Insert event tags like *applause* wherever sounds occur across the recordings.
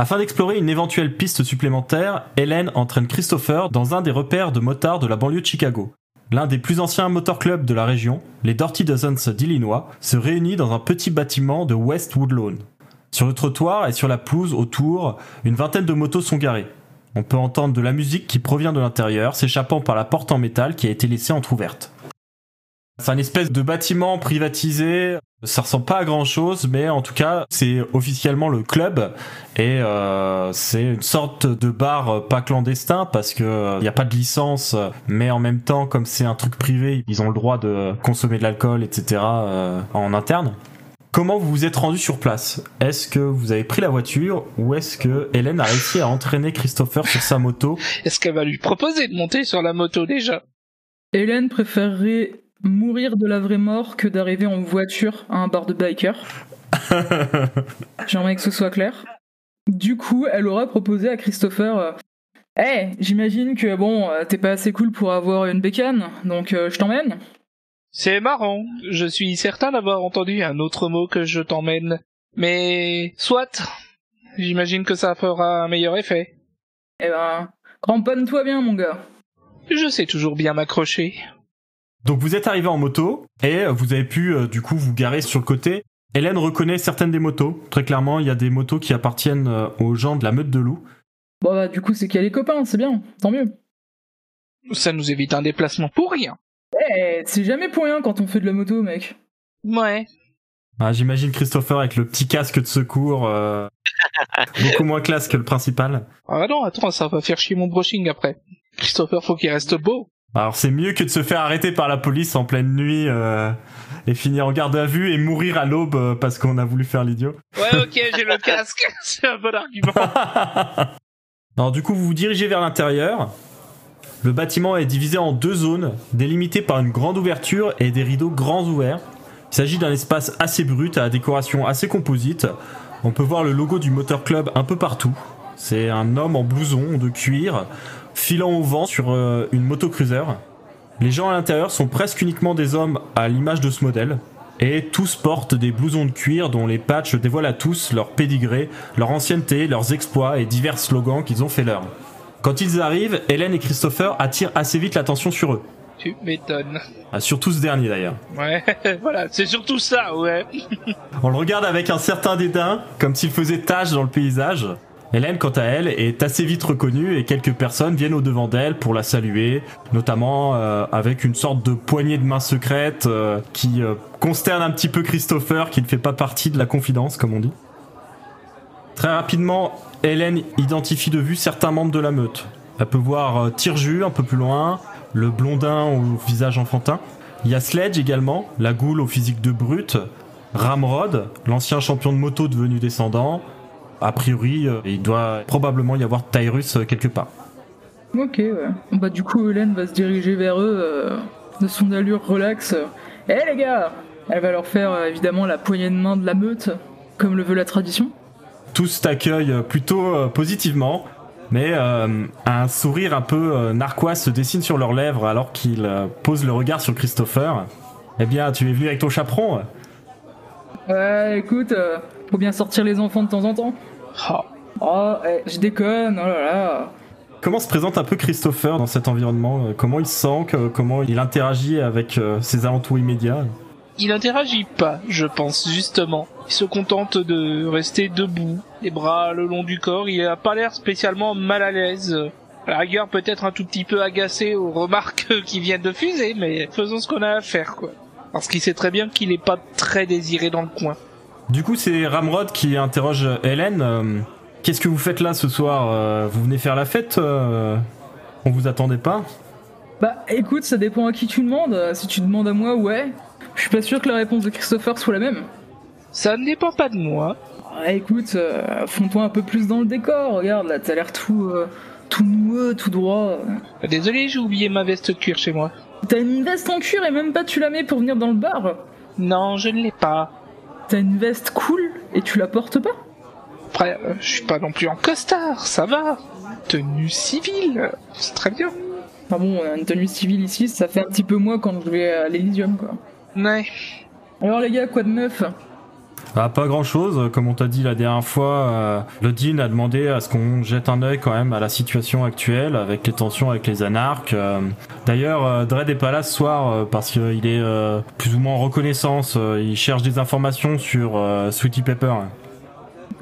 Afin d'explorer une éventuelle piste supplémentaire, Hélène entraîne Christopher dans un des repères de motards de la banlieue de Chicago. L'un des plus anciens motorclubs de la région, les Dirty Dozens d'Illinois, se réunit dans un petit bâtiment de West Woodlawn. Sur le trottoir et sur la pelouse autour, une vingtaine de motos sont garées. On peut entendre de la musique qui provient de l'intérieur, s'échappant par la porte en métal qui a été laissée entr'ouverte. C'est un espèce de bâtiment privatisé. Ça ressemble pas à grand chose, mais en tout cas, c'est officiellement le club et euh, c'est une sorte de bar pas clandestin parce que il n'y a pas de licence, mais en même temps, comme c'est un truc privé, ils ont le droit de consommer de l'alcool, etc. euh, en interne. Comment vous vous êtes rendu sur place? Est-ce que vous avez pris la voiture ou est-ce que Hélène a réussi à entraîner Christopher sur sa moto? Est-ce qu'elle va lui proposer de monter sur la moto déjà? Hélène préférerait mourir de la vraie mort que d'arriver en voiture à un bar de biker. *laughs* J'aimerais que ce soit clair. Du coup, elle aura proposé à Christopher Hey, j'imagine que bon, euh, t'es pas assez cool pour avoir une bécane, donc euh, je t'emmène. C'est marrant, je suis certain d'avoir entendu un autre mot que je t'emmène. Mais soit, j'imagine que ça fera un meilleur effet. Eh ben, cramponne-toi bien, mon gars. Je sais toujours bien m'accrocher. Donc vous êtes arrivé en moto et vous avez pu euh, du coup vous garer sur le côté. Hélène reconnaît certaines des motos. Très clairement, il y a des motos qui appartiennent euh, aux gens de la meute de loup. Bon bah du coup c'est qu'il y a les copains, c'est bien, tant mieux. Ça nous évite un déplacement pour rien. Eh, c'est jamais pour rien quand on fait de la moto, mec. Ouais. Ah, J'imagine Christopher avec le petit casque de secours, euh, *laughs* beaucoup moins classe que le principal. Ah non, attends, ça va faire chier mon brushing après. Christopher, faut qu'il reste beau. Alors c'est mieux que de se faire arrêter par la police en pleine nuit euh, et finir en garde à vue et mourir à l'aube euh, parce qu'on a voulu faire l'idiot. Ouais, ok, j'ai le casque. *laughs* C'est un bon argument. *laughs* Alors du coup, vous vous dirigez vers l'intérieur. Le bâtiment est divisé en deux zones, délimitées par une grande ouverture et des rideaux grands ouverts. Il s'agit d'un espace assez brut, à décoration assez composite. On peut voir le logo du Motor Club un peu partout. C'est un homme en blouson de cuir, filant au vent sur euh, une motocruiser. Les gens à l'intérieur sont presque uniquement des hommes à l'image de ce modèle. Et tous portent des blousons de cuir dont les patchs dévoilent à tous leur pédigré, leur ancienneté, leurs exploits et divers slogans qu'ils ont fait leur. Quand ils arrivent, Hélène et Christopher attirent assez vite l'attention sur eux. tu m'étonnes. Ah, surtout ce dernier d'ailleurs. Ouais, *laughs* voilà, c'est surtout ça, ouais. On le regarde avec un certain dédain, comme s'il faisait tache dans le paysage. Hélène, quant à elle, est assez vite reconnue et quelques personnes viennent au devant d'elle pour la saluer, notamment euh, avec une sorte de poignée de main secrète euh, qui euh, consterne un petit peu Christopher, qui ne fait pas partie de la confidence, comme on dit. Très rapidement, Hélène identifie de vue certains membres de la meute. Elle peut voir Tirju un peu plus loin, le blondin au visage enfantin. Il y a Sledge également, la goule au physique de brute, Ramrod, l'ancien champion de moto devenu descendant. A priori, euh, il doit probablement y avoir Tyrus euh, quelque part. Ok, ouais. Bah du coup Hélène va se diriger vers eux euh, de son allure relax. Eh les gars Elle va leur faire euh, évidemment la poignée de main de la meute, comme le veut la tradition. Tous t'accueillent plutôt euh, positivement, mais un sourire un peu narquois se dessine sur leurs lèvres alors qu'ils posent le regard sur Christopher. Eh bien, tu es venu avec ton chaperon? Ouais, écoute, faut bien sortir les enfants de temps en temps. Ah, Oh, eh, je déconne, oh là là. Comment se présente un peu Christopher dans cet environnement? Comment il se sent? Que- Comment il interagit avec euh, ses alentours immédiats? Il interagit pas, je pense, justement. Il se contente de rester debout, les bras le long du corps. Il a pas l'air spécialement mal à l'aise. À la rigueur, peut-être un tout petit peu agacé aux remarques *laughs* qui viennent de fuser, mais faisons ce qu'on a à faire, quoi. Parce qu'il sait très bien qu'il est pas très désiré dans le coin. Du coup, c'est Ramrod qui interroge Hélène. Euh, Qu'est-ce que vous faites là ce soir Euh, Vous venez faire la fête euh On vous attendait pas? Bah écoute, ça dépend à qui tu demandes. Si tu demandes à moi, ouais. Je suis pas sûr que la réponse de Christopher soit la même. Ça ne dépend pas de moi. Ah, écoute, euh, fonds-toi un peu plus dans le décor. Regarde, là, t'as l'air tout, euh, tout noueux, tout droit. Désolé, j'ai oublié ma veste cuir chez moi. T'as une veste en cuir et même pas tu la mets pour venir dans le bar? Non, je ne l'ai pas. T'as une veste cool et tu la portes pas. Après, euh, je suis pas non plus en costard, ça va. Tenue civile, euh, c'est très bien. Enfin bon, une tenue civile ici, ça fait un petit peu moins quand je vais à l'Elysium, quoi. Ouais. Alors les gars, quoi de neuf? Ah, pas grand chose, comme on t'a dit la dernière fois, euh, le Dean a demandé à ce qu'on jette un œil quand même à la situation actuelle avec les tensions avec les anarques. euh. D'ailleurs, euh, Dredd est pas là ce soir euh, parce qu'il est euh, plus ou moins en reconnaissance, euh, il cherche des informations sur euh, Sweetie Pepper.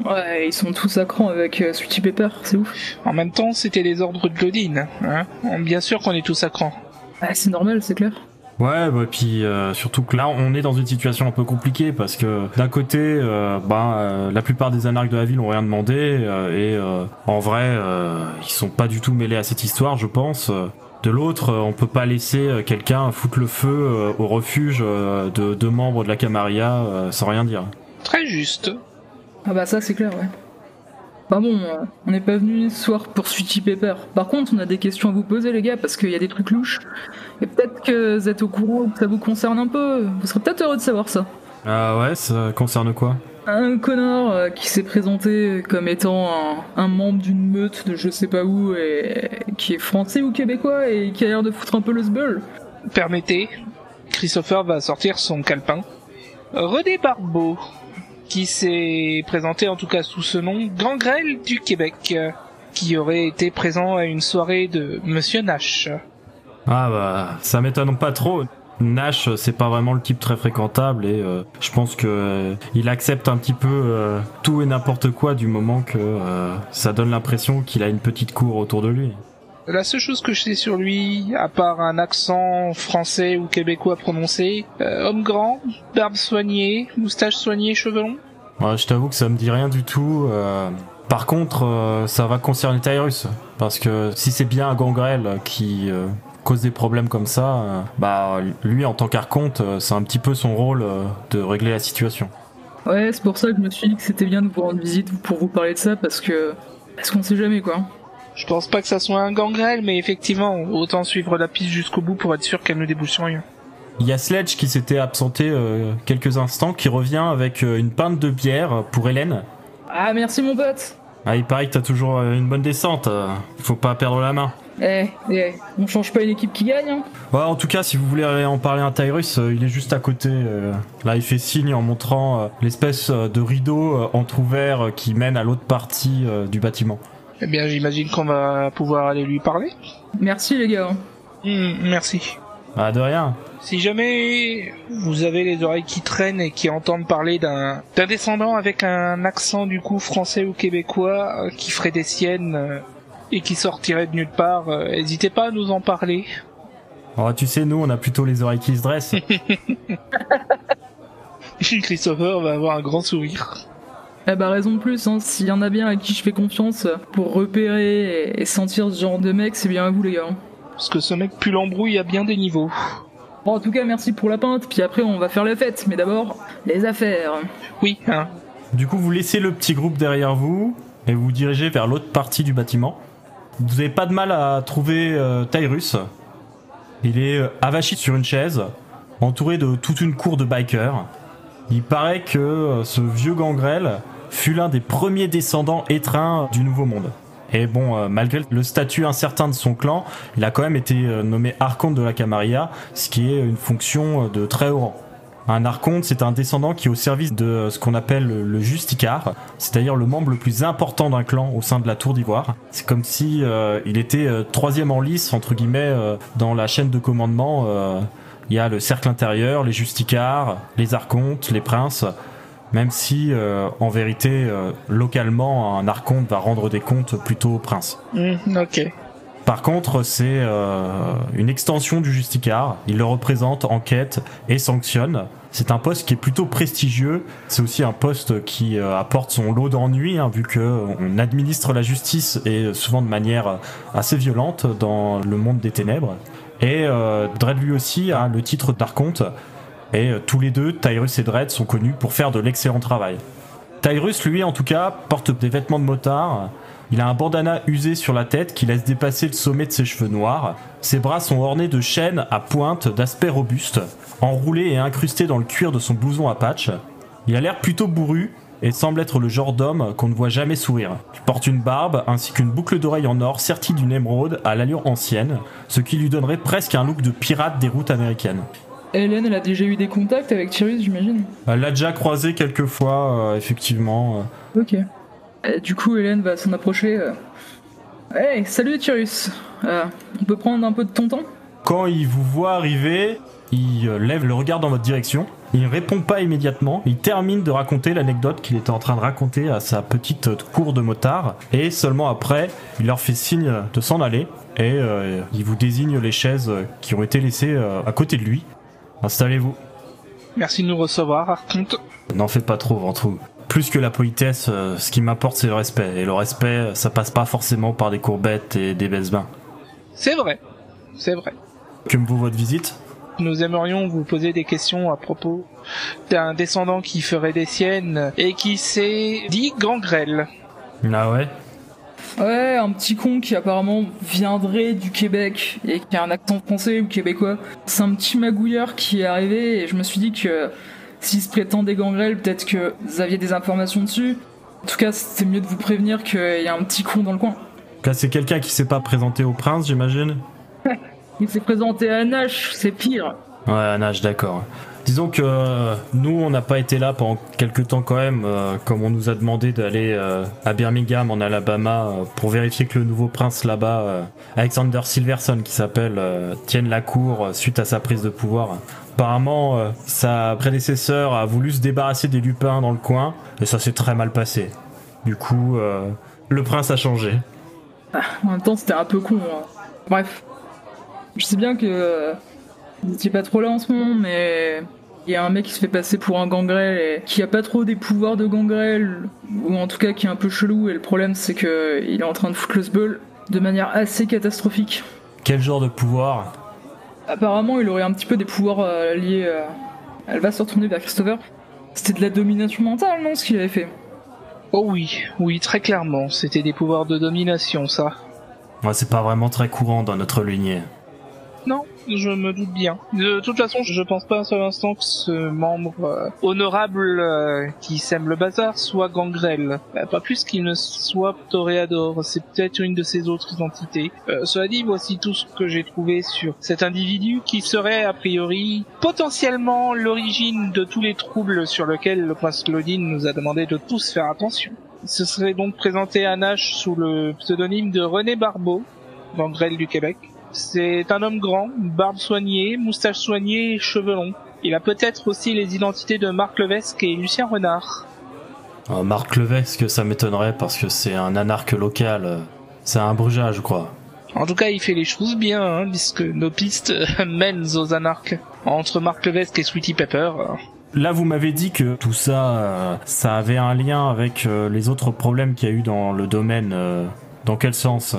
Ouais, ils sont tous à cran avec euh, Sweetie Pepper, c'est ouf. En même temps, c'était les ordres de Lodine. Hein Bien sûr qu'on est tous à cran. Ah, c'est normal, c'est clair. Ouais, bah, puis euh, surtout que là, on est dans une situation un peu compliquée parce que d'un côté, euh, ben, euh, la plupart des anarques de la ville ont rien demandé euh, et euh, en vrai, euh, ils sont pas du tout mêlés à cette histoire, je pense. De l'autre, on peut pas laisser quelqu'un foutre le feu euh, au refuge euh, de deux membres de la Camarilla euh, sans rien dire. Très juste. Ah bah ça c'est clair, ouais. Bah bon, euh, on n'est pas venu ce soir pour Sweetie Pepper. Par contre, on a des questions à vous poser les gars, parce qu'il y a des trucs louches. Et peut-être que vous êtes au courant, ou que ça vous concerne un peu. Vous serez peut-être heureux de savoir ça. Ah ouais, ça concerne quoi? Un connard euh, qui s'est présenté comme étant un, un membre d'une meute de je sais pas où, et qui est français ou québécois, et qui a l'air de foutre un peu le sbeul. Permettez, Christopher va sortir son calepin. René Barbeau, qui s'est présenté en tout cas sous ce nom, Gangrel du Québec, euh, qui aurait été présent à une soirée de Monsieur Nash. Ah bah, ça m'étonne pas trop. Nash, c'est pas vraiment le type très fréquentable et euh, je pense que euh, il accepte un petit peu euh, tout et n'importe quoi du moment que euh, ça donne l'impression qu'il a une petite cour autour de lui. La seule chose que je sais sur lui, à part un accent français ou québécois prononcé, euh, homme grand, barbe soignée, moustache soignée, cheveux longs. Ouais, je t'avoue que ça me dit rien du tout. euh. Par contre, euh, ça va concerner Tyrus parce que si c'est bien Gangrel qui euh, cause des problèmes comme ça, euh, bah lui en tant qu'archonte, euh, c'est un petit peu son rôle euh, de régler la situation. Ouais, c'est pour ça que je me suis dit que c'était bien de vous rendre visite pour vous parler de ça, parce que... Parce qu'on sait jamais, quoi. Je pense pas que ça soit un gangrel, mais effectivement, autant suivre la piste jusqu'au bout pour être sûr qu'elle ne débouche sur rien. Il y a Sledge qui s'était absenté euh, quelques instants, qui revient avec euh, une pinte de bière pour Hélène. Ah, merci mon pote Ah, il paraît que t'as toujours euh, une bonne descente. euh, faut pas perdre la main. Eh, eh, on change pas une équipe qui gagne, hein Ouais, en tout cas, si vous voulez aller en parler à Tyrus, euh, il est juste à côté. euh. là, il fait signe en montrant euh, l'espèce de rideau euh, entrouvert euh, qui mène à l'autre partie euh, du bâtiment. Eh bien, j'imagine qu'on va pouvoir aller lui parler. Merci les gars. Hmm, merci. Ah, de rien. Si jamais vous avez les oreilles qui traînent et qui entendent parler d'un d'un descendant avec un accent du coup français ou québécois euh, qui ferait des siennes euh, et qui sortirait de nulle part, euh, n'hésitez pas à nous en parler. Oh, tu sais, nous, on a plutôt les oreilles qui se dressent. *laughs* Christopher va avoir un grand sourire. Eh bah raison de plus, hein. s'il y en a bien à qui je fais confiance pour repérer et- sentir ce genre de mec, c'est bien à vous les gars. Parce que ce mec pue l'embrouille à bien des niveaux. Bon, en tout cas, merci pour la pinte, puis après on va faire la fête, mais d'abord, les affaires. Oui, hein. du coup, vous laissez le petit groupe derrière vous et vous vous dirigez vers l'autre partie du bâtiment. Vous avez pas de mal à trouver euh, Tyrus. Il est euh, avachi sur une chaise, entouré de toute une cour de bikers. Il paraît que euh, ce vieux gangrel fut l'un des premiers descendants étreints du Nouveau Monde. Et bon, euh, malgré le statut incertain de son clan, il a quand même été euh, nommé archonte de la Camarilla, ce qui est une fonction euh, de très haut rang. Un archonte, c'est un descendant qui est au service de ce qu'on appelle le justicar, c'est-à-dire le membre le plus important d'un clan au sein de la Tour d'Ivoire. C'est comme si il était troisième en lice entre guillemets dans la chaîne de commandement. il y a le cercle intérieur, les justicars, les archontes, les princes. Même si, euh, en vérité, euh, localement, un archonte va rendre des comptes plutôt au prince. Hmm, ok. Par contre, c'est euh, une extension du Justicar. Il le représente, enquête et sanctionne. C'est un poste qui est plutôt prestigieux. C'est aussi un poste qui euh, apporte son lot d'ennuis, hein, vu que on administre la justice et souvent de manière assez violente dans le monde des ténèbres. Et euh, Dredd lui aussi a le titre d'archonte. Et euh, tous les deux, Tyrus et Dredd, sont connus pour faire de l'excellent travail. Tyrus, lui, en tout cas, porte des vêtements de motard. Il a un bandana usé sur la tête qui laisse dépasser le sommet de ses cheveux noirs. Ses bras sont ornés de chaînes à pointe d'aspect robuste, enroulés et incrustés dans le cuir de son blouson à patch. Il a l'air plutôt bourru et semble être le genre d'homme qu'on ne voit jamais sourire. Il porte une barbe ainsi qu'une boucle d'oreille en or sertie d'une émeraude à l'allure ancienne, ce qui lui donnerait presque un look de pirate des routes américaines. Hélène, elle a déjà eu des contacts avec Tyrus, j'imagine Elle l'a déjà croisé quelques fois, euh, effectivement. Ok. Et du coup, Hélène va s'en approcher. euh. Hey, salut Tyrus Euh, On peut prendre un peu de ton temps? Quand il vous voit arriver, il euh, lève le regard dans votre direction. Il ne répond pas immédiatement. Il termine de raconter l'anecdote qu'il était en train de raconter à sa petite euh, cour de motard. Et seulement après, il leur fait signe de s'en aller. Et euh, il vous désigne les chaises euh, qui ont été laissées euh, à côté de lui. Installez-vous. Merci de nous recevoir, Arconte. N'en faites pas trop, Ventrou. Plus que la politesse, euh, ce qui m'importe c'est le respect. Et le respect, ça passe pas forcément par des courbettes et des baisse-bains. C'est vrai. C'est vrai. Que me vaut votre visite? Nous aimerions vous poser des questions à propos d'un descendant qui ferait des siennes et qui s'est dit gangrel. Ah ouais? Ouais, un petit con qui apparemment viendrait du Québec et qui a un accent français ou québécois. C'est un petit magouilleur qui est arrivé et je me suis dit que s'il se prétendait gangrel, peut-être que vous aviez des informations dessus. En tout cas, c'était mieux de vous prévenir qu'il y a un petit con dans le coin. Là, c'est quelqu'un qui s'est pas présenté au prince, j'imagine *laughs* Il s'est présenté à Nash, c'est pire. Ouais, un âge, d'accord. Disons que euh, nous, on n'a pas été là pendant quelques temps quand même, euh, comme on nous a demandé d'aller euh, à Birmingham, en Alabama, pour vérifier que le nouveau prince là-bas, Alexander Silverson, qui s'appelle, tienne la cour suite à sa prise de pouvoir. Apparemment, sa prédécesseur a voulu se débarrasser des lupins dans le coin, et ça s'est très mal passé. Du coup, le prince a changé. En même temps, c'était un peu con. hein. Bref. Je sais bien que étiez pas trop là en ce moment, mais il y a un mec qui se fait passer pour un gangrel et qui a pas trop des pouvoirs de gangrel, ou en tout cas qui est un peu chelou, et le problème c'est que il est en train de foutre le sbeul de manière assez catastrophique. Quel genre de pouvoir? Apparemment, il aurait un petit peu des pouvoirs euh, liés. euh, Elle va se retourner vers Christopher. C'était de la domination mentale, non, ce qu'il avait fait? Oh oui, oui, très clairement, c'était des pouvoirs de domination, ça. Ouais, c'est pas vraiment très courant dans notre lignée. Non, je me doute bien. De toute façon, je pense pas un seul instant que ce membre euh, honorable euh, qui sème le bazar soit gangrel. Euh, pas plus qu'il ne soit toréador. C'est peut-être une de ses autres identités. Euh, cela dit, voici tout ce que j'ai trouvé sur cet individu qui serait a priori potentiellement l'origine de tous les troubles sur lesquels le prince Claudine nous a demandé de tous faire attention. Se serait donc présenté à Nash sous le pseudonyme de René Barbeau, gangrel du Québec. C'est un homme grand, barbe soignée, moustache soignée et cheveux longs. Il a peut-être aussi les identités de Marc Levesque et Lucien Renard. Euh, Marc Levesque, ça m'étonnerait parce que c'est un anarque local. C'est un brugeat, je crois. En tout cas, il fait les choses bien, hein, puisque nos pistes *laughs* mènent aux anarques. Entre Marc Levesque et Sweetie Pepper. euh, Là, vous m'avez dit que tout ça, euh, ça avait un lien avec euh, les autres problèmes qu'il y a eu dans le domaine. euh, dans quel sens?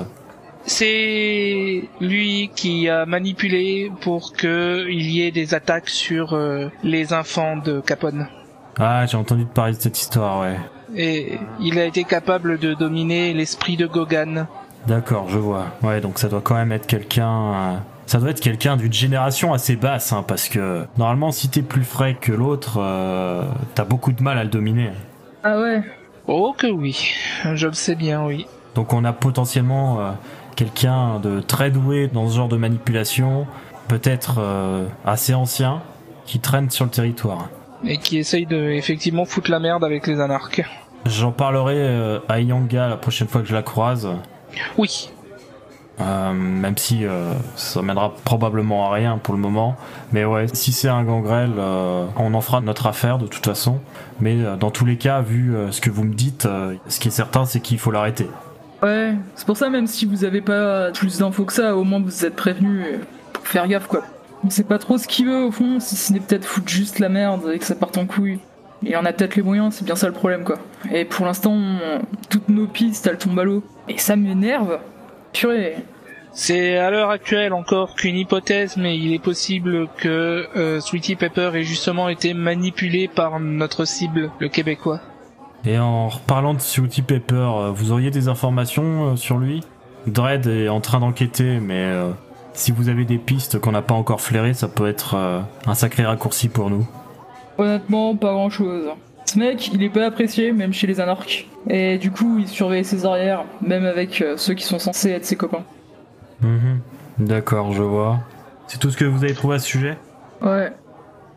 C'est lui qui a manipulé pour que il y ait des attaques sur euh, les enfants de Capone. Ah, j'ai entendu parler de cette histoire, ouais. Et il a été capable de dominer l'esprit de Gogan. D'accord, je vois. Ouais, donc ça doit quand même être quelqu'un. euh, Ça doit être quelqu'un d'une génération assez basse, hein, parce que normalement, si t'es plus frais que l'autre, euh, t'as beaucoup de mal à le dominer. Ah ouais Oh que oui, je le sais bien, oui. Donc on a potentiellement euh, quelqu'un de très doué dans ce genre de manipulation, peut-être euh, assez ancien, qui traîne sur le territoire. Et qui essaye de effectivement foutre la merde avec les anarques. J'en parlerai euh, à Yanga la prochaine fois que je la croise, Oui, euh, même si ça mènera probablement à rien pour le moment. Mais ouais, si c'est un gangrel, on en fera notre affaire de toute façon. Mais dans tous les cas, vu ce que vous me dites, ce qui est certain, c'est qu'il faut l'arrêter. Ouais, c'est pour ça même si vous avez pas plus d'infos que ça, au moins vous êtes prévenu pour faire gaffe quoi. On sait pas trop ce qu'il veut au fond, si ce n'est peut-être foutre juste la merde et que ça parte en couille. Il en a peut-être les moyens, c'est bien ça le problème quoi. Et pour l'instant, toutes nos pistes elles tombent à l'eau. Et ça m'énerve. Purée. C'est à l'heure actuelle encore qu'une hypothèse, mais il est possible que euh, Sweetie Pepper ait justement été manipulé par notre cible, le Québécois. Et en reparlant de Sweetie Pepper, euh, vous auriez des informations euh, sur lui? Dredd est en train d'enquêter, mais euh, si vous avez des pistes qu'on n'a pas encore flairées, ça peut être euh, un sacré raccourci pour nous. Honnêtement, pas grand chose. Ce mec, il est pas apprécié, même chez les anarches. Et du coup, il surveille ses arrières, même avec euh, ceux qui sont censés être ses copains. Mhm. D'accord, je vois. C'est tout ce que vous avez trouvé à ce sujet? Ouais.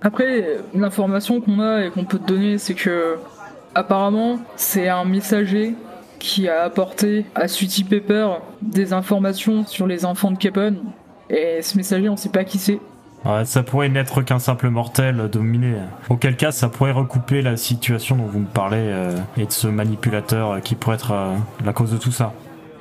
Après, l'information qu'on a et qu'on peut te donner, c'est que apparemment, c'est un messager qui a apporté à Sweetie Pepper des informations sur les enfants de Capone. Et ce messager, on sait pas qui c'est. Ouais, ça pourrait n'être qu'un simple mortel dominé. Auquel cas, ça pourrait recouper la situation dont vous me parlez euh, et de ce manipulateur euh, qui pourrait être euh, la cause de tout ça.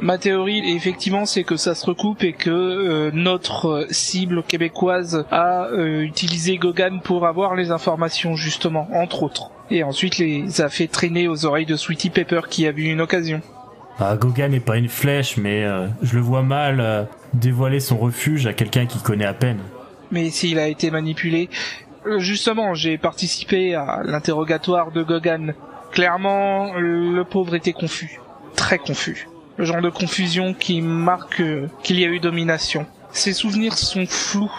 Ma théorie, effectivement, c'est que ça se recoupe et que euh, notre euh, cible québécoise a euh, utilisé Gogan pour avoir les informations, justement, entre autres. Et ensuite les a fait traîner aux oreilles de Sweetie Pepper qui a vu une occasion. Ah, Gogan n'est pas une flèche, mais euh, je le vois mal euh, dévoiler son refuge à quelqu'un qui connaît à peine. Mais s'il a été manipulé, justement, j'ai participé à l'interrogatoire de Gogan. Clairement, le pauvre était confus. Très confus. Le genre de confusion qui marque euh, qu'il y a eu domination. Ses souvenirs sont flous.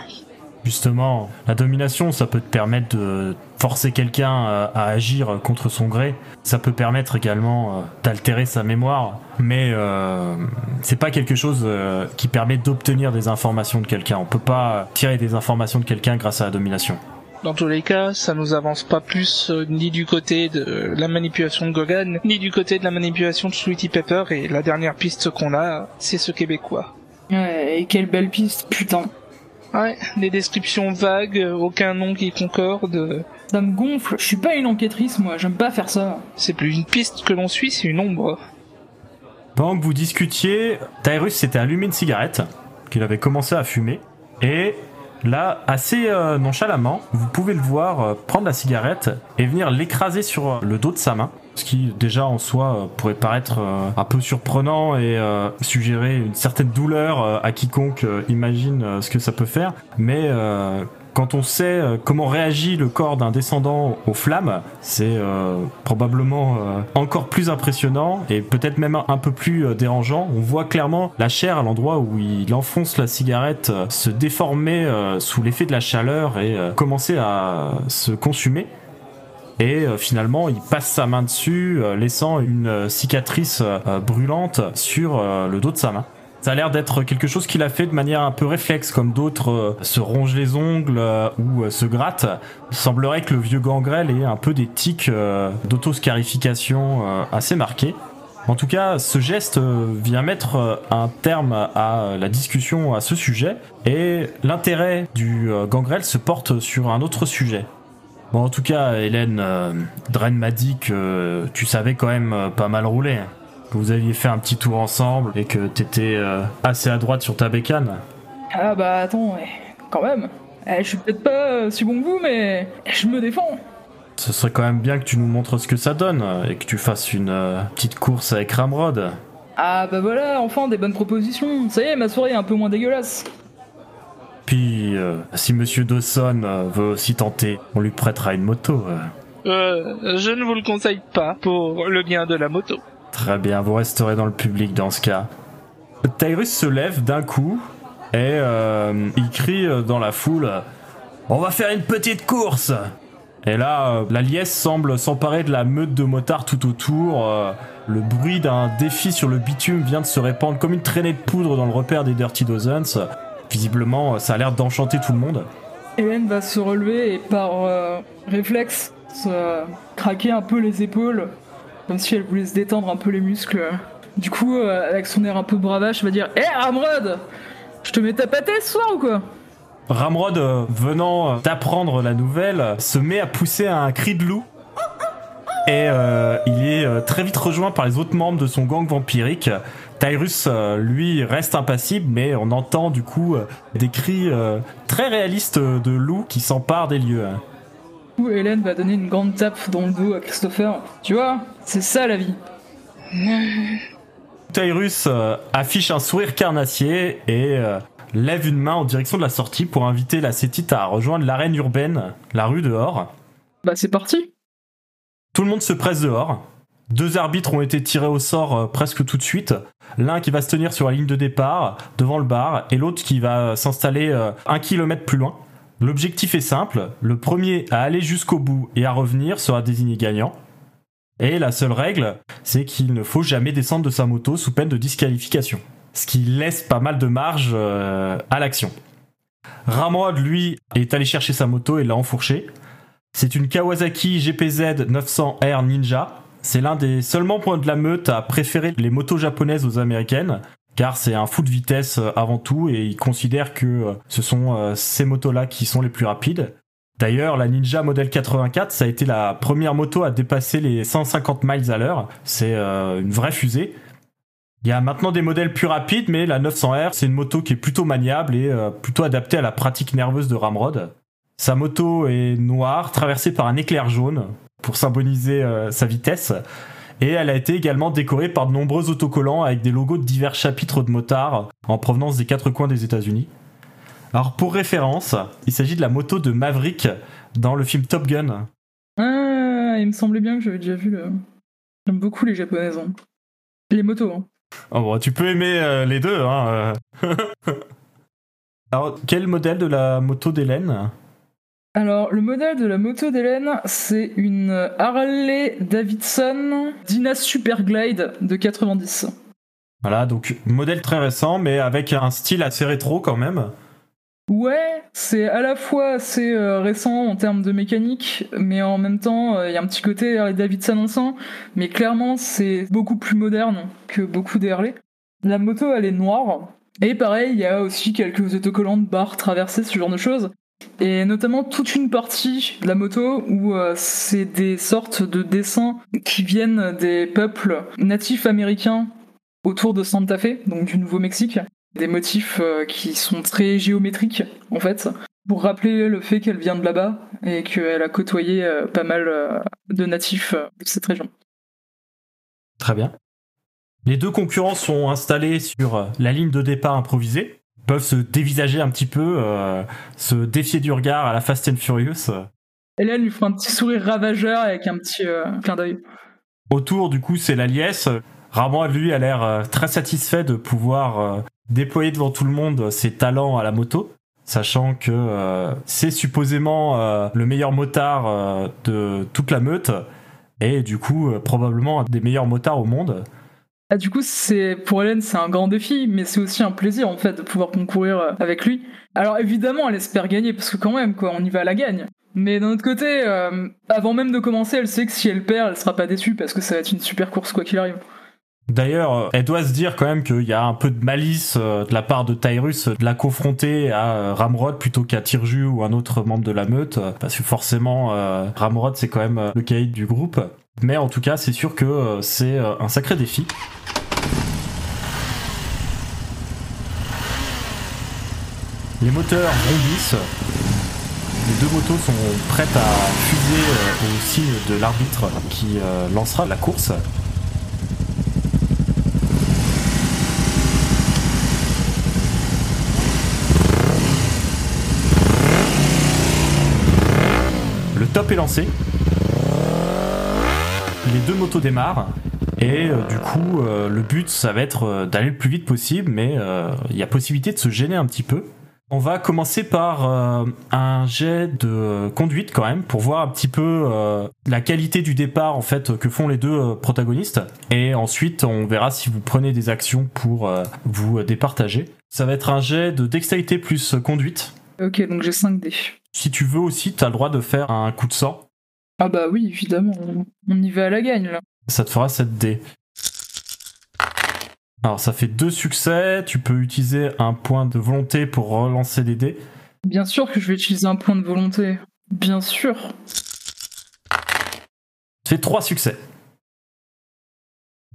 Justement, la domination, ça peut te permettre de forcer quelqu'un euh, à agir contre son gré. Ça peut permettre également euh, d'altérer sa mémoire, mais c'est pas quelque chose qui permet d'obtenir des informations de quelqu'un. On peut pas tirer des informations de quelqu'un grâce à la domination. Dans tous les cas, ça nous avance pas plus euh, ni du côté de la manipulation de Gogan, ni du côté de la manipulation de Sweetie Pepper, et la dernière piste qu'on a, c'est ce Québécois. Ouais, et quelle belle piste, putain. Ouais, des descriptions vagues, euh, aucun nom qui concorde. Ça me gonfle, je suis pas une enquêtrice moi, j'aime pas faire ça. C'est plus une piste que l'on suit, c'est une ombre. Pendant que vous discutiez, Tyrus s'était allumé une cigarette qu'il avait commencé à fumer et là, assez euh, nonchalamment, vous pouvez le voir euh, prendre la cigarette et venir l'écraser sur euh, le dos de sa main. Ce qui déjà en soi pourrait paraître un peu surprenant et suggérer une certaine douleur à quiconque imagine ce que ça peut faire. Mais quand on sait euh, comment réagit le corps d'un descendant aux flammes, c'est euh, probablement euh, encore plus impressionnant et peut-être même un, peu plus dérangeant. On voit clairement la chair à l'endroit où il enfonce la cigarette se déformer sous l'effet de la chaleur et commencer à se consumer. Et finalement, il passe sa main dessus, laissant une cicatrice brûlante sur le dos de sa main. Ça a l'air d'être quelque chose qu'il a fait de manière un peu réflexe, comme d'autres euh, se rongent les ongles euh, ou euh, se grattent. Il semblerait que le vieux gangrel ait un peu des tics d'autoscarification assez marqués. En tout cas, ce geste vient mettre un terme à la discussion à ce sujet, et l'intérêt du gangrel se porte sur un autre sujet. Bon, en tout cas, Hélène, Dren m'a dit que tu savais quand même pas mal rouler. Que vous aviez fait un petit tour ensemble et que t'étais euh, assez à droite sur ta bécane. Ah bah attends, ouais, quand même. Eh, je suis peut-être pas euh, si bon que vous, mais je me défends. Ce serait quand même bien que tu nous montres ce que ça donne euh, et que tu fasses une euh, petite course avec Ramrod. Ah bah voilà, enfin des bonnes propositions. Ça y est, ma soirée est un peu moins dégueulasse. Puis, euh, si Monsieur Dawson euh, veut aussi tenter, on lui prêtera une moto. euh. Euh, je ne vous le conseille pas pour le bien de la moto. Très bien, vous resterez dans le public dans ce cas. Tyrus se lève d'un coup et euh, il crie euh, dans la foule On va faire une petite course Et là, euh, la liesse semble s'emparer de la meute de motards tout autour. le bruit d'un défi sur le bitume vient de se répandre comme une traînée de poudre dans le repère des Dirty Dozens. Visiblement, ça a l'air d'enchanter tout le monde. Hélène va se relever et par réflexe craquer un peu les épaules, comme si elle voulait se détendre un peu les muscles. Du coup, euh, avec son air un peu bravache, elle va dire Hé Ramrod Je te mets ta pâtée ce soir ou quoi? Ramrod, euh, venant euh, d'apprendre la nouvelle, se met à pousser un cri de loup. et il est très vite rejoint par les autres membres de son gang vampirique. Tyrus, lui, reste impassible, mais on entend du coup des cris très réalistes de loups qui s'emparent des lieux. hein. Coup, Hélène va donner une grande tape dans le dos à Christopher. Tu vois, c'est ça la vie. *laughs* Tyrus euh, affiche un sourire carnassier et euh, lève une main en direction de la sortie pour inviter la Cétite à rejoindre l'arène urbaine, la rue dehors. Bah c'est parti. Tout le monde se presse dehors. Deux arbitres ont été tirés au sort euh, presque tout de suite. L'un qui va se tenir sur la ligne de départ, devant le bar, et l'autre qui va s'installer un kilomètre plus loin. L'objectif est simple, le premier à aller jusqu'au bout et à revenir sera désigné gagnant. Et la seule règle, c'est qu'il ne faut jamais descendre de sa moto sous peine de disqualification. Ce qui laisse pas mal de marge euh, à l'action. Ramrod, lui, est allé chercher sa moto et l'a enfourché. C'est une Kawasaki GPZ 900R Ninja. C'est l'un des seuls membres de la meute à préférer les motos japonaises aux américaines, car c'est un fou de vitesse euh, avant tout et il considère que euh, ce sont euh, ces motos-là qui sont les plus rapides. D'ailleurs, la Ninja modèle 84, ça a été la première moto à dépasser les 150 miles à l'heure. C'est une vraie fusée. Il y a maintenant des modèles plus rapides, mais la 900R, c'est une moto qui est plutôt maniable et plutôt adaptée à la pratique nerveuse de Ramrod. Sa moto est noire, traversée par un éclair jaune pour symboliser sa vitesse. Et elle a été également décorée par de nombreux autocollants avec des logos de divers chapitres de motards en provenance des quatre coins des États-Unis. Alors pour référence, il s'agit de la moto de Maverick dans le film Top Gun. Ah, il me semblait bien que j'avais déjà vu le. J'aime beaucoup les japonaises. hein. Les motos. hein. Oh, bon, tu peux aimer euh, les deux. Hein, euh. *laughs* Alors quel modèle de la moto d'Hélène? Alors, le modèle de la moto d'Hélène, c'est une Harley Davidson Dyna Super Glide de 90. Voilà, donc modèle très récent, mais avec un style assez rétro quand même. Ouais, c'est à la fois assez euh, récent en termes de mécanique, mais en même temps, euh, il y a un petit côté Harley Davidson en sang, mais clairement, c'est beaucoup plus moderne que beaucoup des Harley. La moto, elle est noire, et pareil, il y a aussi quelques autocollants de barres traversées, ce genre de choses. Et notamment toute une partie de la moto où euh, c'est des sortes de dessins qui viennent des peuples natifs américains autour de Santa Fe, donc du Nouveau-Mexique. Des motifs euh, qui sont très géométriques, en fait, pour rappeler le fait qu'elle vient de là-bas et qu'elle a côtoyé euh, pas mal de natifs de cette région. Très bien. Les deux concurrents sont installés sur la ligne de départ improvisée, peuvent se dévisager un petit peu, euh, se défier du regard à la Fast and Furious. Et là, elle lui fera un petit sourire ravageur avec un petit euh, clin d'œil. Autour, du coup, c'est la liesse. Ramon, lui, a l'air euh, très satisfait de pouvoir déployer devant tout le monde ses talents à la moto, sachant que c'est supposément le meilleur motard de toute la meute, et du coup, probablement un des meilleurs motards au monde. Ah, du coup, pour Hélène, c'est un grand défi, mais c'est aussi un plaisir en fait de pouvoir concourir euh, avec lui. Alors évidemment, elle espère gagner parce que quand même, quoi, on y va à la gagne. Mais d'un autre côté, euh, avant même de commencer, elle sait que si elle perd, elle sera pas déçue parce que ça va être une super course quoi qu'il arrive. D'ailleurs, euh, elle doit se dire quand même qu'il y a un peu de malice de la part de Tyrus de la confronter à Ramrod plutôt qu'à Tirju ou un autre membre de la meute, parce que forcément, Ramrod c'est quand même le caïd du groupe. Mais en tout cas, c'est sûr que euh, c'est euh, un sacré défi. Les moteurs bondissent. Les deux motos sont prêtes à fuser euh, au signe de l'arbitre qui lancera la course. Le top est lancé. Les deux motos démarrent. Et euh, du coup, euh, le but, ça va être euh, d'aller le plus vite possible, mais il y a possibilité de se gêner un petit peu. On va commencer par un jet de conduite quand même, pour voir un petit peu la qualité du départ en fait que font les deux protagonistes. Et ensuite, on verra si vous prenez des actions pour vous départager. Ça va être un jet de dextérité plus conduite. Ok, donc j'ai 5 dés. Si tu veux aussi, tu as le droit de faire un coup de sang. Ah bah oui, évidemment, on- y va à la gagne là. Ça te fera 7 dés. Alors ça fait deux succès, tu peux utiliser un point de volonté pour relancer des dés. Bien sûr que je vais utiliser un point de volonté. Bien sûr. Tu fais 3 succès.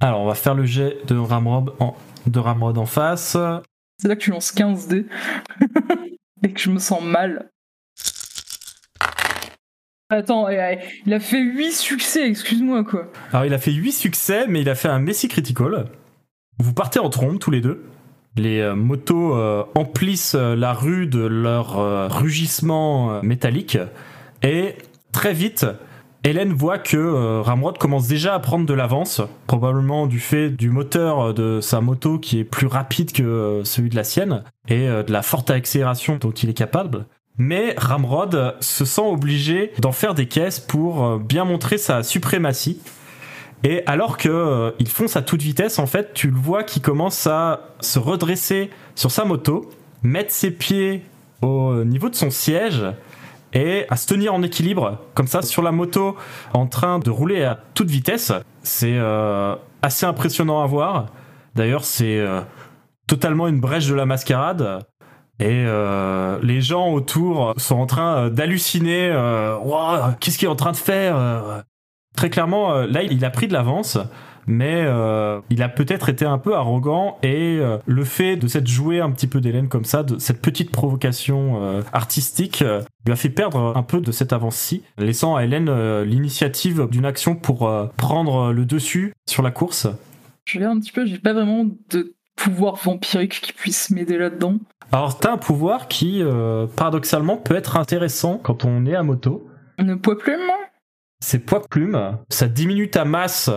Alors, on va faire le jet de Ramrod en, de Ramrod en face. C'est là que tu lances 15 dés *laughs* et que je me sens mal. Attends, il a fait 8 succès, excuse-moi quoi. Alors, il a fait 8 succès, mais il a fait un Messi Critical. Vous partez en trombe tous les deux. Les euh, motos euh, emplissent euh, la rue de leur rugissement métallique. Et très vite, Hélène voit que Ramrod commence déjà à prendre de l'avance, probablement du fait du moteur de sa moto qui est plus rapide que celui de la sienne, et de la forte accélération dont il est capable. Mais Ramrod se sent obligé d'en faire des caisses pour euh, bien montrer sa suprématie. Et alors que euh, il fonce à toute vitesse, en fait, tu le vois qui commence à se redresser sur sa moto, mettre ses pieds au niveau de son siège et à se tenir en équilibre comme ça sur la moto en train de rouler à toute vitesse. C'est euh, assez impressionnant à voir. D'ailleurs, c'est totalement une brèche de la mascarade. Et euh, les gens autour sont en train euh, d'halluciner. Euh, Qu'est-ce qu'il est en train de faire Très clairement, là, il a pris de l'avance, mais il a peut-être été un peu arrogant et le fait de s'être joué un petit peu d'Hélène comme ça, de cette petite provocation artistique, lui a fait perdre un peu de cette avance-ci, laissant à Hélène l'initiative d'une action pour prendre le dessus sur la course. Je regarde un petit peu, j'ai pas vraiment de pouvoir vampirique qui puisse m'aider là-dedans. Alors, t'as un pouvoir qui, euh, paradoxalement, peut être intéressant quand on est à moto. Ne poids plume C'est poids plume, ça diminue ta masse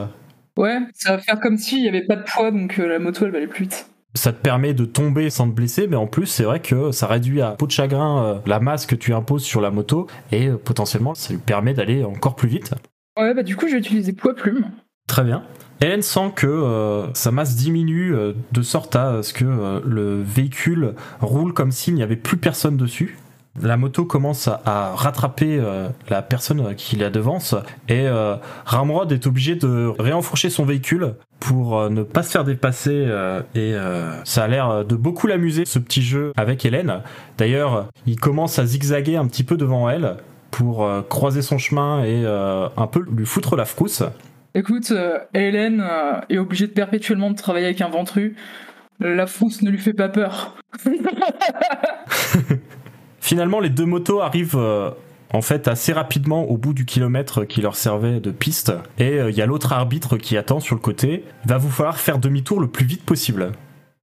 Ouais, ça va faire comme s'il y avait pas de poids, donc euh, la moto elle va aller plus vite. ça te permet de tomber sans te blesser, mais en plus, c'est vrai que ça réduit à peau de chagrin euh, la masse que tu imposes sur la moto et potentiellement, ça lui permet d'aller encore plus vite. Ouais, bah du coup, je vais utiliser poids plume. Très bien. Hélène sent que euh, sa masse diminue euh, de sorte à ce que euh, le véhicule roule comme s'il n'y avait plus personne dessus. La moto commence à, rattraper euh, la personne qui la devance et euh, Ramrod est obligé de réenfourcher son véhicule pour euh, ne pas se faire dépasser euh, et euh, ça a l'air de beaucoup l'amuser ce petit jeu avec Hélène. D'ailleurs, il commence à zigzaguer un petit peu devant elle pour euh, croiser son chemin et euh, un peu lui foutre la frousse. Écoute, euh, Hélène euh, est obligée de perpétuellement de travailler avec un ventru. La frousse ne lui fait pas peur. *laughs* Finalement, les deux motos arrivent euh, en fait assez rapidement au bout du kilomètre qui leur servait de piste. Et euh, il y a l'autre arbitre qui attend sur le côté. Il va vous falloir faire demi-tour le plus vite possible.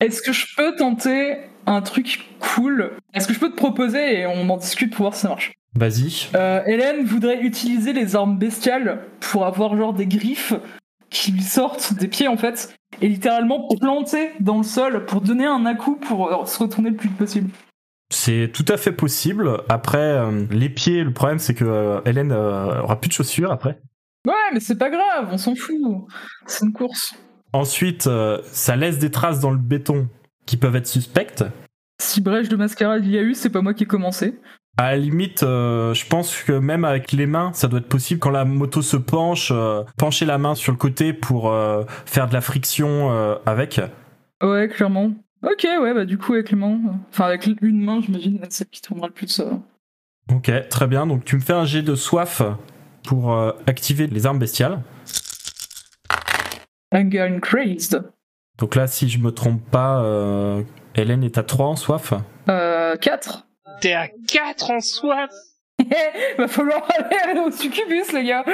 Est-ce que je peux tenter un truc cool Est-ce que je peux te proposer et on en discute pour voir si ça marche Vas-y. Euh, Hélène voudrait utiliser les armes bestiales pour avoir genre des griffes qui lui sortent des pieds en fait et littéralement planter dans le sol pour donner un à-coup pour euh, se retourner le plus vite possible. C'est tout à fait possible. Après, euh, les pieds, le problème c'est que euh, Hélène aura plus de chaussures après. Ouais, mais c'est pas grave, on s'en fout. C'est une course. Ensuite, ça laisse des traces dans le béton qui peuvent être suspectes. Si brèche de mascarade il y a eu, c'est pas moi qui ai commencé. À la limite, euh, je pense que même avec les mains, ça doit être possible quand la moto se penche, euh, pencher la main sur le côté pour euh, faire de la friction avec. Ouais, clairement. Ok, ouais, bah du coup avec les mains. Enfin avec une main, j'imagine, celle qui tournera le plus ça. Ok, très bien. Donc tu me fais un jet de soif pour activer les armes bestiales. Anger Increased. Donc là, si je me trompe pas, euh, Hélène est à 3 en soif. Euh, 4. T'es à 4 en soif *laughs* Va falloir aller au succubus, les gars.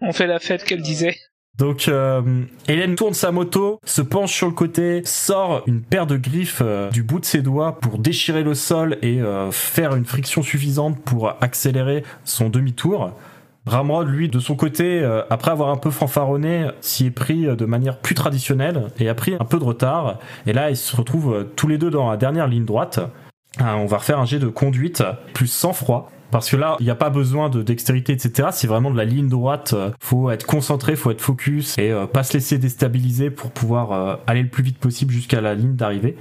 On fait la fête qu'elle disait. Donc euh, Hélène tourne sa moto, se penche sur le côté, sort une paire de griffes euh, du bout de ses doigts pour déchirer le sol et euh, faire une friction suffisante pour accélérer son demi-tour. Ramrod, lui, de son côté, euh, après avoir un peu fanfaronné, s'y est pris euh, de manière plus traditionnelle et a pris un peu de retard. Et là, ils se retrouvent euh, tous les deux dans la dernière ligne droite. On va refaire un jet de conduite plus sang-froid. Parce que là, il n'y a pas besoin de dextérité, etc. C'est vraiment de la ligne droite. Faut être concentré, faut être focus et pas se laisser déstabiliser pour pouvoir aller le plus vite possible jusqu'à la ligne d'arrivée.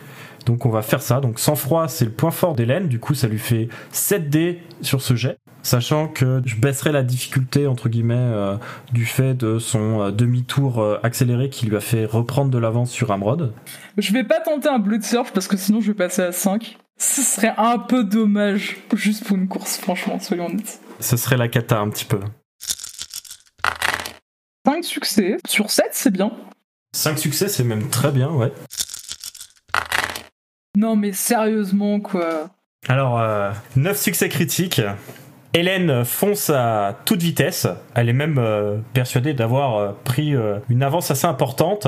Donc on va faire ça. Donc sang-froid, c'est le point fort d'Hélène. Du coup, ça lui fait 7 dés sur ce jet. Sachant que je baisserai la difficulté, entre guillemets, euh, du fait de son euh, demi-tour euh, accéléré qui lui a fait reprendre de l'avance sur Amrod. Je vais pas tenter un bleu de surf parce que sinon je vais passer à 5. Ce serait un peu dommage, juste pour une course, franchement, soyons honnêtes. Ce serait la cata un petit peu. 5 succès. Sur 7, c'est bien. 5 succès, c'est même très bien, ouais. Non, mais sérieusement, quoi. Alors, 9 succès critiques. Hélène fonce à toute vitesse. Elle est même persuadée d'avoir pris une avance assez importante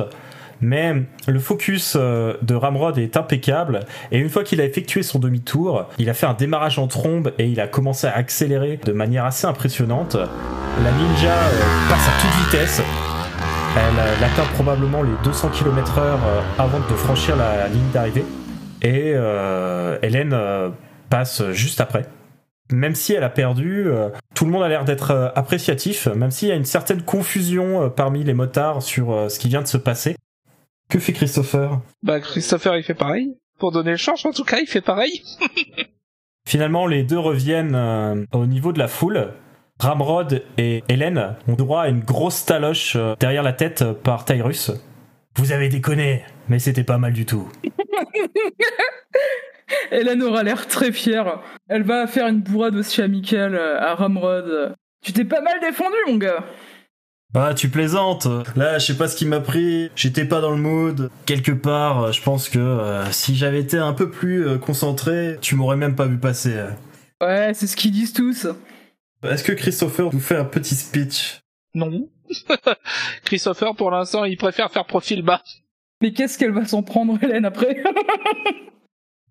mais le focus euh, de Ramrod est impeccable et une fois qu'il a effectué son demi-tour, il a fait un démarrage en trombe et il a commencé à accélérer de manière assez impressionnante. La ninja euh, passe à toute vitesse. Elle, atteint probablement les 200 km/h euh, avant de franchir la ligne d'arrivée et Hélène passe juste après même si elle a perdu, tout le monde a l'air d'être appréciatif, même s'il y a une certaine confusion parmi les motards sur ce qui vient de se passer. Que fait Christopher? Bah Christopher il fait pareil. Pour donner le change en tout cas il fait pareil. *laughs* Finalement les deux reviennent euh, au niveau de la foule. Ramrod et Hélène ont droit à une grosse taloche euh, derrière la tête par Tyrus. Vous avez déconné, mais c'était pas mal du tout. *laughs* Hélène aura l'air très fière. Elle va faire une bourrade aussi amicale à Ramrod. Tu t'es pas mal défendu, mon gars. Ah, tu plaisantes. Là, je sais pas ce qui m'a pris. J'étais pas dans le mood. Quelque part, je pense que euh, si j'avais été un peu plus euh, concentré, tu m'aurais même pas vu passer. Ouais, c'est ce qu'ils disent tous. Est-ce que Christopher nous fait un petit speech? Non. *laughs* Christopher, pour l'instant, il préfère faire profil bas. Mais qu'est-ce qu'elle va s'en prendre, Hélène, après? *laughs*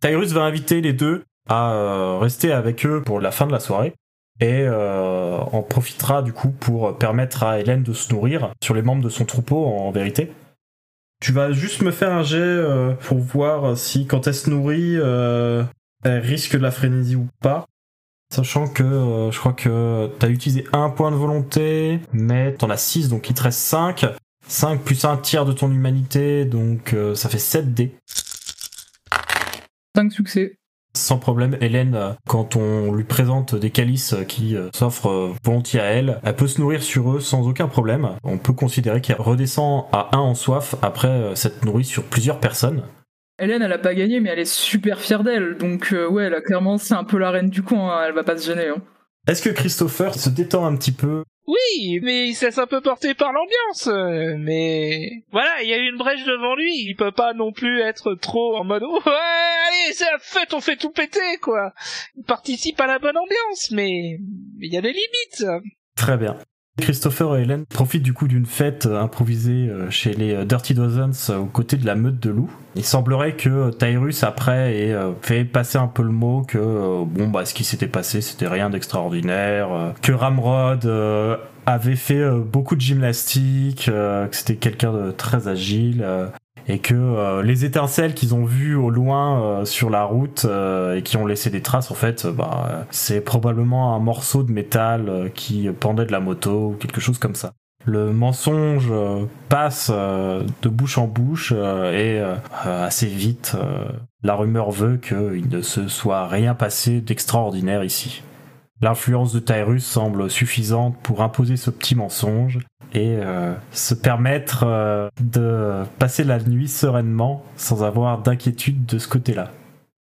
Tyrus va inviter les deux à euh, rester avec eux pour la fin de la soirée et euh, en profitera du coup pour permettre à Hélène de se nourrir sur les membres de son troupeau en vérité. Tu vas juste me faire un jet euh, pour voir si quand elle se nourrit, euh, elle risque de la frénésie ou pas. Sachant que je crois que t'as utilisé un point de volonté, mais t'en as 6, donc il te reste 5. 5 plus un tiers de ton humanité, donc ça fait 7 dés. 5 succès sans problème. Hélène, euh, quand on lui présente des calices qui euh, s'offrent euh, volontiers à elle, elle peut se nourrir sur eux sans aucun problème. On peut considérer qu'elle redescend à 1 en soif après s'être nourrie sur plusieurs personnes. Hélène, elle a pas gagné, mais elle est super fière d'elle. Donc, ouais, elle a clairement, c'est un peu la reine du coin. Hein. Elle va pas se gêner. Hein. Est-ce que Christopher se détend un petit peu? Oui, mais il se laisse un peu porter par l'ambiance. Mais voilà, il y a une brèche devant lui. Il peut pas non plus être trop en mode ouais, allez, c'est la fête, on fait tout péter quoi. Il participe à la bonne ambiance, mais il y a des limites. Très bien. Christopher et Hélène profitent du coup d'une fête euh, improvisée euh, chez les euh, Dirty Dozens aux côtés de la meute de loups. Il semblerait que Tyrus après ait fait passer un peu le mot que bon bah ce qui s'était passé c'était rien d'extraordinaire, que Ramrod avait fait beaucoup de gymnastique, que c'était quelqu'un de très agile et que euh, les étincelles qu'ils ont vues au loin euh, sur la route euh, et qui ont laissé des traces en fait bah, c'est probablement un morceau de métal qui pendait de la moto ou quelque chose comme ça. Le mensonge passe de bouche en bouche et assez vite la rumeur veut qu'il ne se soit rien passé d'extraordinaire ici. L'influence de Tyrus semble suffisante pour imposer ce petit mensonge et euh, se permettre euh, de passer la nuit sereinement sans avoir d'inquiétude de ce côté-là.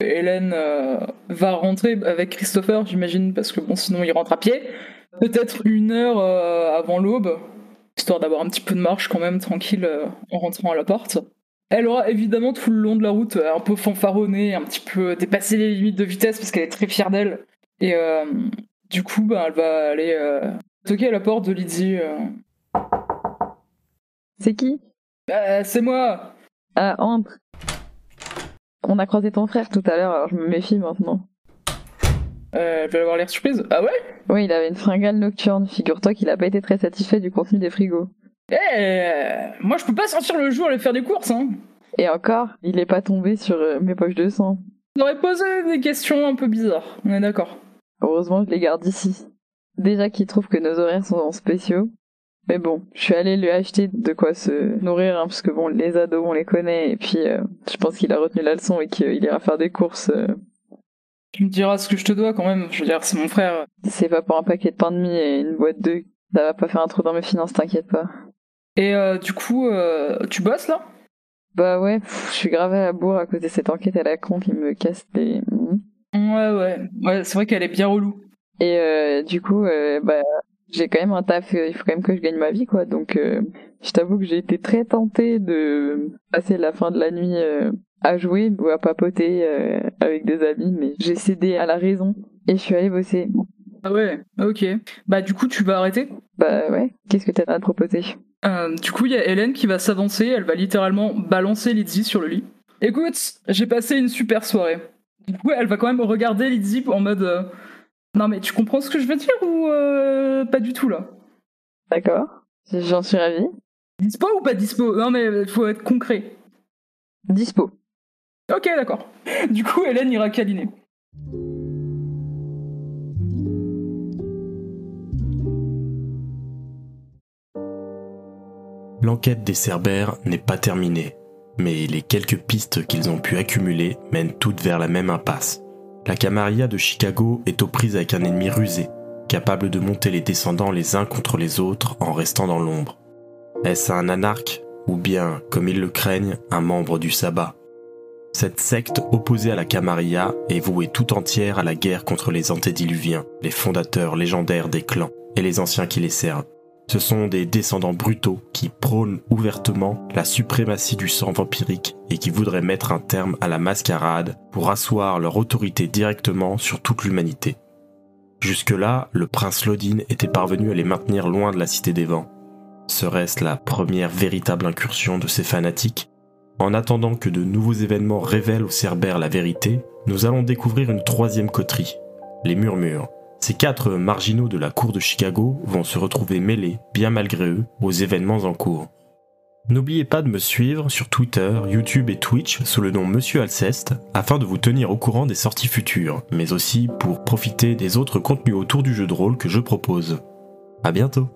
Hélène euh, va rentrer avec Christopher, j'imagine, parce que bon, sinon il rentre à pied. Peut-être une heure avant l'aube, histoire d'avoir un petit peu de marche quand même, tranquille, en rentrant à la porte. Elle aura évidemment tout le long de la route un peu fanfaronnée, un petit peu dépassé les limites de vitesse parce qu'elle est très fière d'elle. Et du coup, bah, elle va aller toquer à la porte de Lydie c'est qui? Euh, C'est moi Ah, entre. On a croisé ton frère tout à l'heure, alors je me méfie maintenant. Euh, je vais avoir l'air surprise. Ah ouais? Oui, il avait une fringale nocturne. Figure-toi qu'il a pas été très satisfait du contenu des frigos. Eh, moi je peux pas sortir le jour aller faire des courses, hein. Et encore, il est pas tombé sur euh, mes poches de sang. On aurait posé des questions un peu bizarres, on est d'accord. Heureusement, je les garde ici. Déjà qu'il trouve que nos horaires sont spéciaux, mais bon, je suis allée lui acheter de quoi se nourrir, hein, parce que bon, les ados, on les connaît, et puis euh, je pense qu'il a retenu la leçon et qu'il ira faire des courses. Euh. Tu me diras ce que je te dois quand même, je veux dire, c'est mon frère. C'est pas pour un paquet de pain de mie et une boîte de... Ça va pas faire un trou dans mes finances, t'inquiète pas. Et euh, du coup, tu bosses là? Bah ouais, je suis grave à la bourre à cause de cette enquête à la con qui me casse les... Ouais, ouais, ouais, c'est vrai qu'elle est bien relou. Et du coup, bah j'ai quand même un taf, il faut quand même que je gagne ma vie, quoi. Donc, euh, je t'avoue que j'ai été très tentée de passer la fin de la nuit euh, à jouer ou à papoter euh, avec des amis, mais j'ai cédé à la raison et je suis allée bosser. Ah ouais, ok. Bah du coup, tu vas arrêter? Bah ouais, qu'est-ce que t'as à te proposer? Euh, Du coup, il y a Hélène qui va s'avancer, elle va littéralement balancer Lizzie sur le lit. Écoute, j'ai passé une super soirée. Du coup, elle va quand même regarder Lizzie en mode... non mais tu comprends ce que je veux dire ou euh, pas du tout là? D'accord, j'en suis ravie. Dispo ou pas dispo? Non mais faut être concret. Dispo. Ok, d'accord. Du coup, Hélène ira câliner. L'enquête des Cerbères n'est pas terminée, mais les quelques pistes qu'ils ont pu accumuler mènent toutes vers la même impasse. La Camarilla de Chicago est aux prises avec un ennemi rusé, capable de monter les descendants les uns contre les autres en restant dans l'ombre. Est-ce un anarque ou bien, comme ils le craignent, un membre du sabbat? Cette secte opposée à la Camarilla est vouée tout entière à la guerre contre les antédiluviens, les fondateurs légendaires des clans et les anciens qui les servent. Ce sont des descendants brutaux qui prônent ouvertement la suprématie du sang vampirique et qui voudraient mettre un terme à la mascarade pour asseoir leur autorité directement sur toute l'humanité. Jusque-là, le prince Lodin était parvenu à les maintenir loin de la Cité des Vents. Serait-ce la première véritable incursion de ces fanatiques? En attendant que de nouveaux événements révèlent aux Cerbères la vérité, nous allons découvrir une troisième coterie, les Murmures. Ces quatre marginaux de la cour de Chicago vont se retrouver mêlés, bien malgré eux, aux événements en cours. N'oubliez pas de me suivre sur Twitter, YouTube et Twitch sous le nom Monsieur Alceste afin de vous tenir au courant des sorties futures, mais aussi pour profiter des autres contenus autour du jeu de rôle que je propose. À bientôt